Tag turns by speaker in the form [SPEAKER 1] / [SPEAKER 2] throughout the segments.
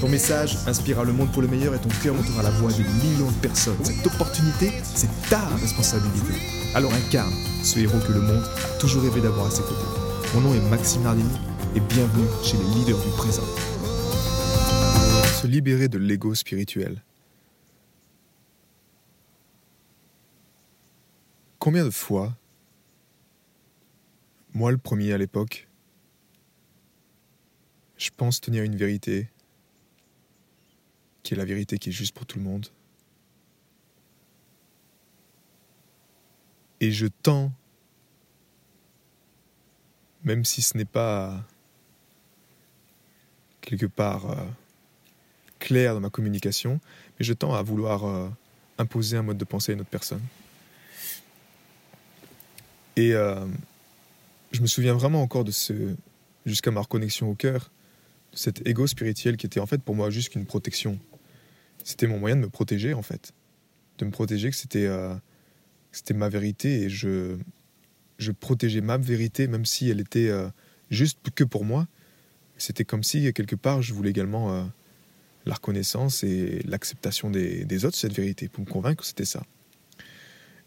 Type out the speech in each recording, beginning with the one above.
[SPEAKER 1] Ton message inspirera le monde pour le meilleur et ton cœur montera la voix de millions de personnes. Cette opportunité, c'est ta responsabilité. Alors incarne ce héros que le monde a toujours rêvé d'avoir à ses côtés. Mon nom est Maxime Nardini et bienvenue chez les leaders du présent. Se libérer de l'ego spirituel. Combien de fois, moi le premier à l'époque, je pense tenir une vérité qui est la vérité qui est juste pour tout le monde. Et je tends, même si ce n'est pas quelque part euh, clair dans ma communication, mais je tends à vouloir euh, imposer un mode de pensée à une autre personne. Et euh, je me souviens vraiment encore de ce, jusqu'à ma reconnexion au cœur, de cet ego spirituel qui était en fait pour moi juste une protection c'était mon moyen de me protéger en fait, de me protéger que c'était euh, c'était ma vérité et je je protégeais ma vérité même si elle était euh, juste que pour moi. C'était comme si quelque part je voulais également euh, la reconnaissance et l'acceptation des, des, autres cette vérité pour me convaincre que c'était ça.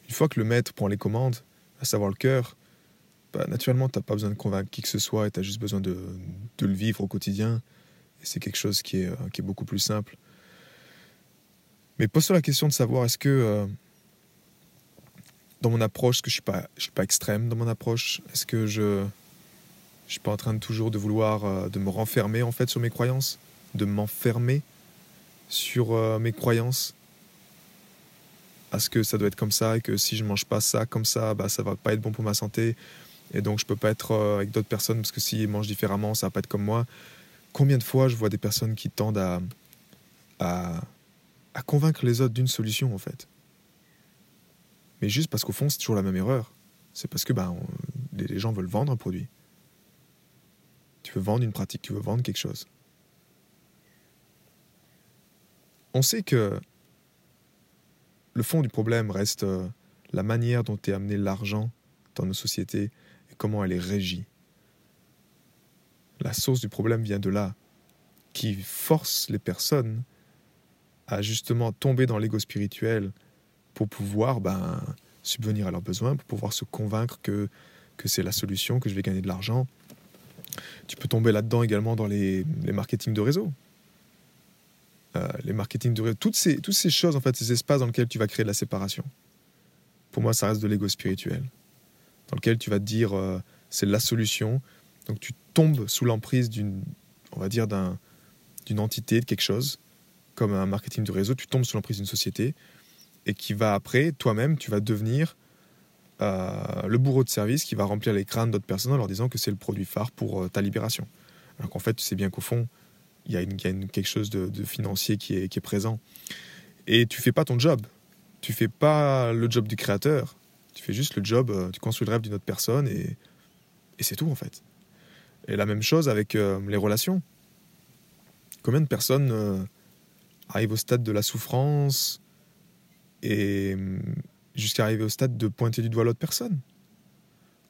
[SPEAKER 1] Une fois que le maître prend les commandes, à savoir le cœur, bah, naturellement, tu n'as pas besoin de convaincre qui que ce soit et tu as juste besoin de, de, le vivre au quotidien. Et c'est quelque chose qui est, qui est beaucoup plus simple. Mais pose-toi la question de savoir est-ce que euh, dans mon approche, que je suis pas, je suis pas extrême dans mon approche, est-ce que je, je suis pas en train de toujours de vouloir euh, de me renfermer en fait sur mes croyances, de m'enfermer sur euh, mes croyances, est-ce que ça doit être comme ça et que si je mange pas ça comme ça, bah ça va pas être bon pour ma santé et donc je peux pas être avec d'autres personnes parce que s'ils mangent différemment, ça va pas être comme moi. Combien de fois je vois des personnes qui tendent à, à convaincre les autres d'une solution en fait. Mais juste parce qu'au fond, c'est toujours la même erreur. C'est parce que ben, les gens veulent vendre un produit. Tu veux vendre une pratique, tu veux vendre quelque chose. On sait que le fond du problème reste euh, la manière dont est amené l'argent dans nos sociétés et comment elle est régie. La source du problème vient de là, qui force les personnes à justement tomber dans l'ego spirituel pour pouvoir ben, subvenir à leurs besoins, pour pouvoir se convaincre que, que c'est la solution, que je vais gagner de l'argent. Tu peux tomber là-dedans également dans les, les marketing de réseau. Euh, les marketing de réseau, toutes ces, toutes ces choses, en fait, ces espaces dans lesquels tu vas créer de la séparation. Pour moi, ça reste de l'ego spirituel, dans lequel tu vas te dire euh, c'est la solution. Donc tu tombes sous l'emprise d'une, on va dire, d'un, d'une entité, de quelque chose, comme un marketing de réseau, tu tombes sous l'emprise d'une société et qui va après, toi-même, tu vas devenir euh, le bourreau de service qui va remplir les crânes d'autres personnes en leur disant que c'est le produit phare pour euh, ta libération. Alors qu'en fait, tu sais bien qu'au fond, il y a, quelque chose de, financier qui est, présent. Et tu fais pas ton job. Tu fais pas le job du créateur. Tu fais juste le job, euh, tu construis le rêve d'une autre personne et c'est tout en fait. Et la même chose avec les relations. Combien de personnes arrive au stade de la souffrance et hum, jusqu'à arriver au stade de pointer du doigt l'autre personne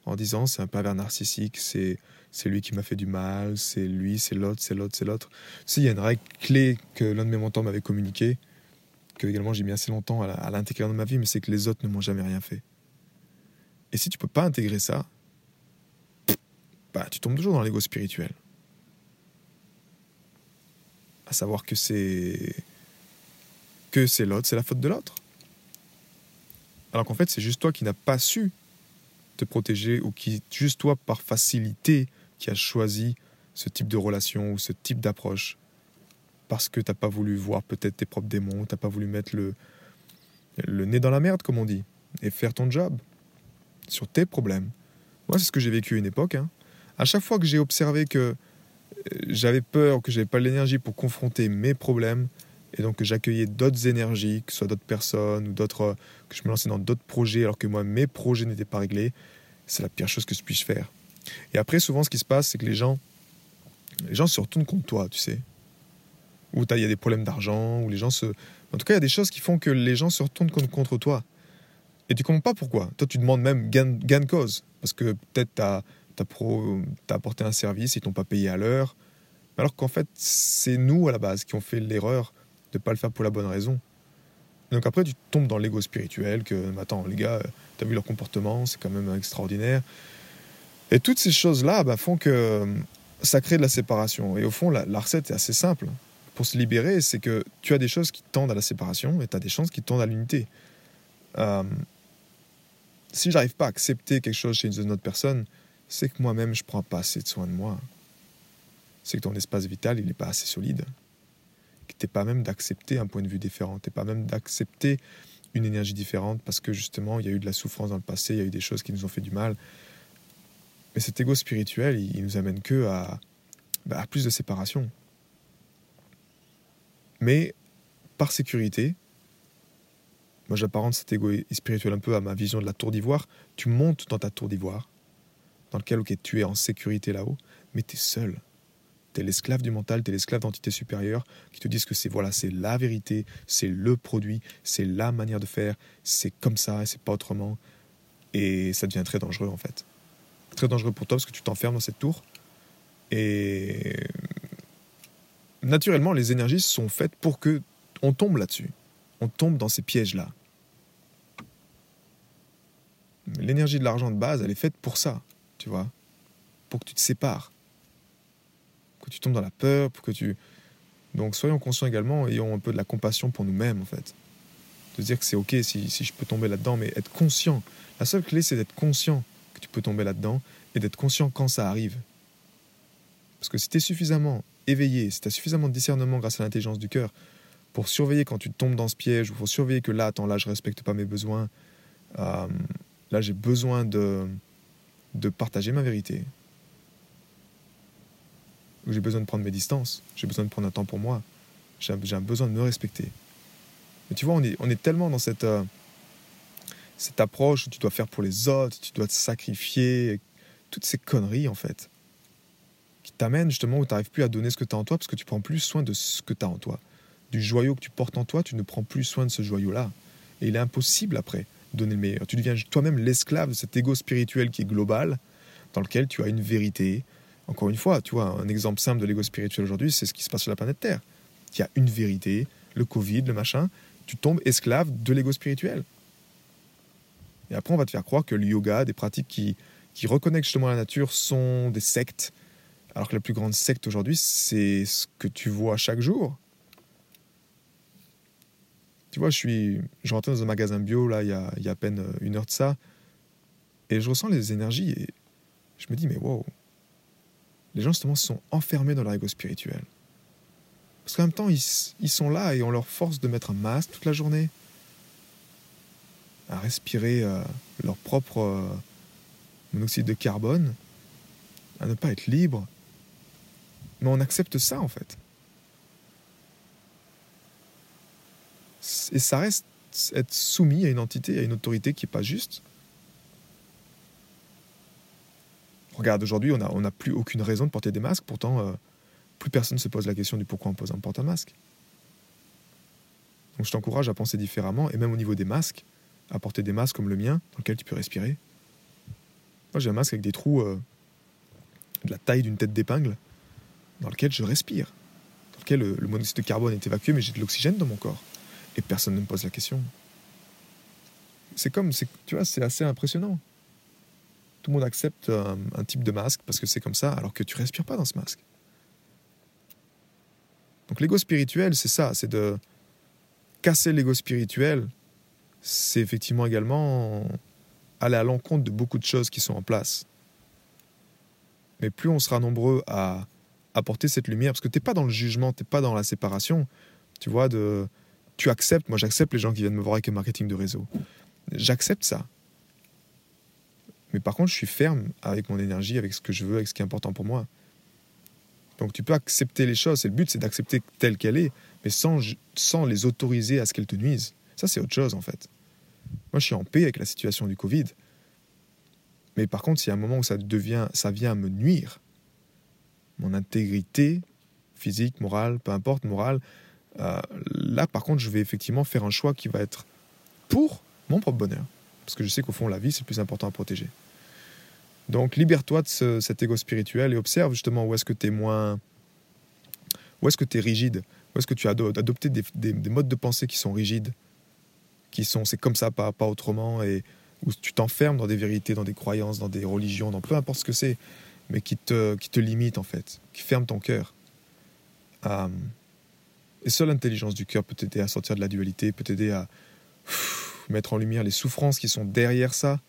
[SPEAKER 1] en disant c'est un pervers narcissique, c'est c'est lui qui m'a fait du mal, c'est lui, c'est l'autre, c'est l'autre, c'est l'autre. Tu il y a une règle clé que l'un de mes mentors m'avait communiquée, que également j'ai mis assez longtemps à l'intégrer dans ma vie, mais c'est que les autres ne m'ont jamais rien fait. Et si tu peux pas intégrer ça, bah, tu tombes toujours dans l'ego spirituel. À savoir que c'est que c'est l'autre, c'est la faute de l'autre. Alors qu'en fait, c'est juste toi qui n'as pas su te protéger ou qui, juste toi, par facilité, qui as choisi ce type de relation ou ce type d'approche. Parce que tu n'as pas voulu voir peut-être tes propres démons, tu n'as pas voulu mettre le, le nez dans la merde, comme on dit, et faire ton job sur tes problèmes. Moi, c'est ce que j'ai vécu à une époque. Hein. À chaque fois que j'ai observé que euh, j'avais peur, que j'avais pas l'énergie pour confronter mes problèmes, et donc que j'accueillais d'autres énergies, que ce soit d'autres personnes ou d'autres, que je me lançais dans d'autres projets alors que moi mes projets n'étaient pas réglés, c'est la pire chose que je puisse faire. Et après, souvent, ce qui se passe, c'est que les gens, les gens se retournent contre toi, tu sais. Ou il y a des problèmes d'argent, ou les gens se. En tout cas, il y a des choses qui font que les gens se retournent contre toi. Et tu comprends pas pourquoi. Toi, tu demandes même gain, de cause. Parce que peut-être tu as, as, apporté un service, ils t'ont pas payé à l'heure. Alors qu'en fait, c'est nous, à la base, qui ont fait l'erreur de pas le faire pour la bonne raison. Donc après, tu tombes dans l'ego spirituel, que, attends, les gars, tu as vu leur comportement, c'est quand même extraordinaire. Et toutes ces choses-là bah, font que ça crée de la séparation. Et au fond, la, recette est assez simple. Pour se libérer, c'est que tu as des choses qui tendent à la séparation et tu as des choses qui tendent à l'unité. Euh, si j'arrive pas à accepter quelque chose chez une autre personne, c'est que moi-même, je prends pas assez de soin de moi. C'est que ton espace vital, il n'est pas assez solide. Tu pas même d'accepter un point de vue différent. Tu pas même d'accepter une énergie différente parce que justement, il y a eu de la souffrance dans le passé, il y a eu des choses qui nous ont fait du mal. Mais cet ego spirituel, il, nous amène que à, bah, plus de séparation. Mais par sécurité, moi j'apparente cet ego spirituel un peu à ma vision de la tour d'ivoire, tu montes dans ta tour d'ivoire, dans lequel tu es en sécurité là-haut, mais tu es seul. Tu es l'esclave du mental, tu es l'esclave d'entités supérieures qui te disent que c'est voilà, c'est la vérité, c'est le produit, c'est la manière de faire, c'est comme ça et c'est pas autrement. Et ça devient très dangereux en fait très dangereux pour toi parce que tu t'enfermes dans cette tour. Et naturellement, les énergies sont faites pour que on tombe là-dessus. On tombe dans ces pièges-là. L'énergie de l'argent de base, elle est faite pour ça, tu vois, pour que tu te sépares, que tu tombes dans la peur, pour que tu. Donc soyons conscients également, ayons un peu de la compassion pour nous-mêmes en fait, de dire que c'est ok si, je peux tomber là-dedans, mais être conscient. La seule clé, c'est d'être conscient tu peux tomber là-dedans et d'être conscient quand ça arrive. Parce que si tu es suffisamment éveillé, si tu as suffisamment de discernement grâce à l'intelligence du cœur pour surveiller quand tu tombes dans ce piège ou pour surveiller que là, attends, là, je respecte pas mes besoins, euh, là, j'ai besoin de, de partager ma vérité. Ou j'ai besoin de prendre mes distances, j'ai besoin de prendre un temps pour moi, j'ai un besoin de me respecter. Mais tu vois, on est, on est tellement dans cette. Euh, cette approche où tu dois faire pour les autres, tu dois te sacrifier, toutes ces conneries en fait, qui t'amènent justement où tu n'arrives plus à donner ce que tu as en toi parce que tu prends plus soin de ce que tu as en toi. Du joyau que tu portes en toi, tu ne prends plus soin de ce joyau-là. Et il est impossible après de donner le meilleur. Tu deviens toi-même l'esclave de cet ego spirituel qui est global, dans lequel tu as une vérité. Encore une fois, tu vois, un exemple simple de l'ego spirituel aujourd'hui, c'est ce qui se passe sur la planète Terre. Il y a une vérité, le Covid, le machin, tu tombes esclave de l'ego spirituel. Et après, on va te faire croire que le yoga, des pratiques qui, qui reconnectent justement la nature, sont des sectes. Alors que la plus grande secte aujourd'hui, c'est ce que tu vois chaque jour. Tu vois, je suis, je rentrais dans un magasin bio là, il y a, il y a à peine une heure de ça, et je ressens les énergies et je me dis mais wow, les gens justement sont enfermés dans leur ego spirituel. Parce qu'en même temps, ils, ils sont là et on leur force de mettre un masque toute la journée à respirer euh, leur propre euh, monoxyde de carbone, à ne pas être libre. Mais on accepte ça en fait. Et ça reste être soumis à une entité, à une autorité qui n'est pas juste. Regarde, aujourd'hui, on n'a plus aucune raison de porter des masques, pourtant, euh, plus personne ne se pose la question du pourquoi on, porte un masque. Donc je t'encourage à penser différemment, et même au niveau des masques, apporter des masques comme le mien, dans lequel tu peux respirer. Moi, j'ai un masque avec des trous euh, de la taille d'une tête d'épingle, dans lequel je respire, dans lequel le, monoxyde de carbone est évacué, mais j'ai de l'oxygène dans mon corps. Et personne ne me pose la question. C'est comme, tu vois, c'est assez impressionnant. Tout le monde accepte un, un type de masque parce que c'est comme ça, alors que tu respires pas dans ce masque. Donc l'ego spirituel, c'est ça, c'est de casser l'ego spirituel c'est effectivement également aller à l'encontre de beaucoup de choses qui sont en place. Mais plus on sera nombreux à apporter cette lumière, parce que tu n'es pas dans le jugement, tu n'es pas dans la séparation, tu vois, de, tu acceptes, moi j'accepte les gens qui viennent me voir avec un marketing de réseau. J'accepte ça. Mais par contre, je suis ferme avec mon énergie, avec ce que je veux, avec ce qui est important pour moi. Donc tu peux accepter les choses, et le but c'est d'accepter telle qu'elle est, mais sans, sans les autoriser à ce qu'elles te nuisent. Ça c'est autre chose en fait. Moi je suis en paix avec la situation du Covid. Mais par contre, s'il y a un moment où ça, devient, ça vient me nuire, mon intégrité physique, morale, peu importe, morale, euh, là par contre je vais effectivement faire un choix qui va être pour mon propre bonheur. Parce que je sais qu'au fond la vie c'est le plus important à protéger. Donc libère-toi de cet ego spirituel et observe justement où est-ce que tu es moins... Où est-ce que tu es rigide Où est-ce que tu as adopté des, modes de pensée qui sont rigides Qui sont c'est comme ça, pas, autrement et où tu t'enfermes dans des vérités, dans des croyances, dans des religions, dans peu importe ce que c'est, mais qui te, qui te limitent en fait, qui ferment ton cœur. Euh, et seule l'intelligence du cœur peut t'aider à sortir de la dualité, peut t'aider à mettre en lumière les souffrances qui sont derrière ça,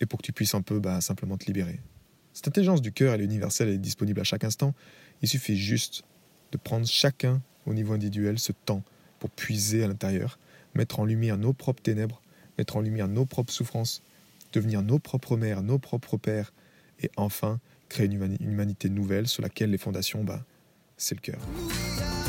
[SPEAKER 1] et pour que tu puisses un peu bah, simplement te libérer. Cette intelligence du cœur, elle est universelle, elle est disponible à chaque instant. Il suffit juste de prendre chacun au niveau individuel ce temps pour puiser à l'intérieur, mettre en lumière nos propres ténèbres, mettre en lumière nos propres souffrances, devenir nos propres mères, nos propres pères, et enfin créer une humanité nouvelle sur laquelle les fondations, bah, c'est le cœur.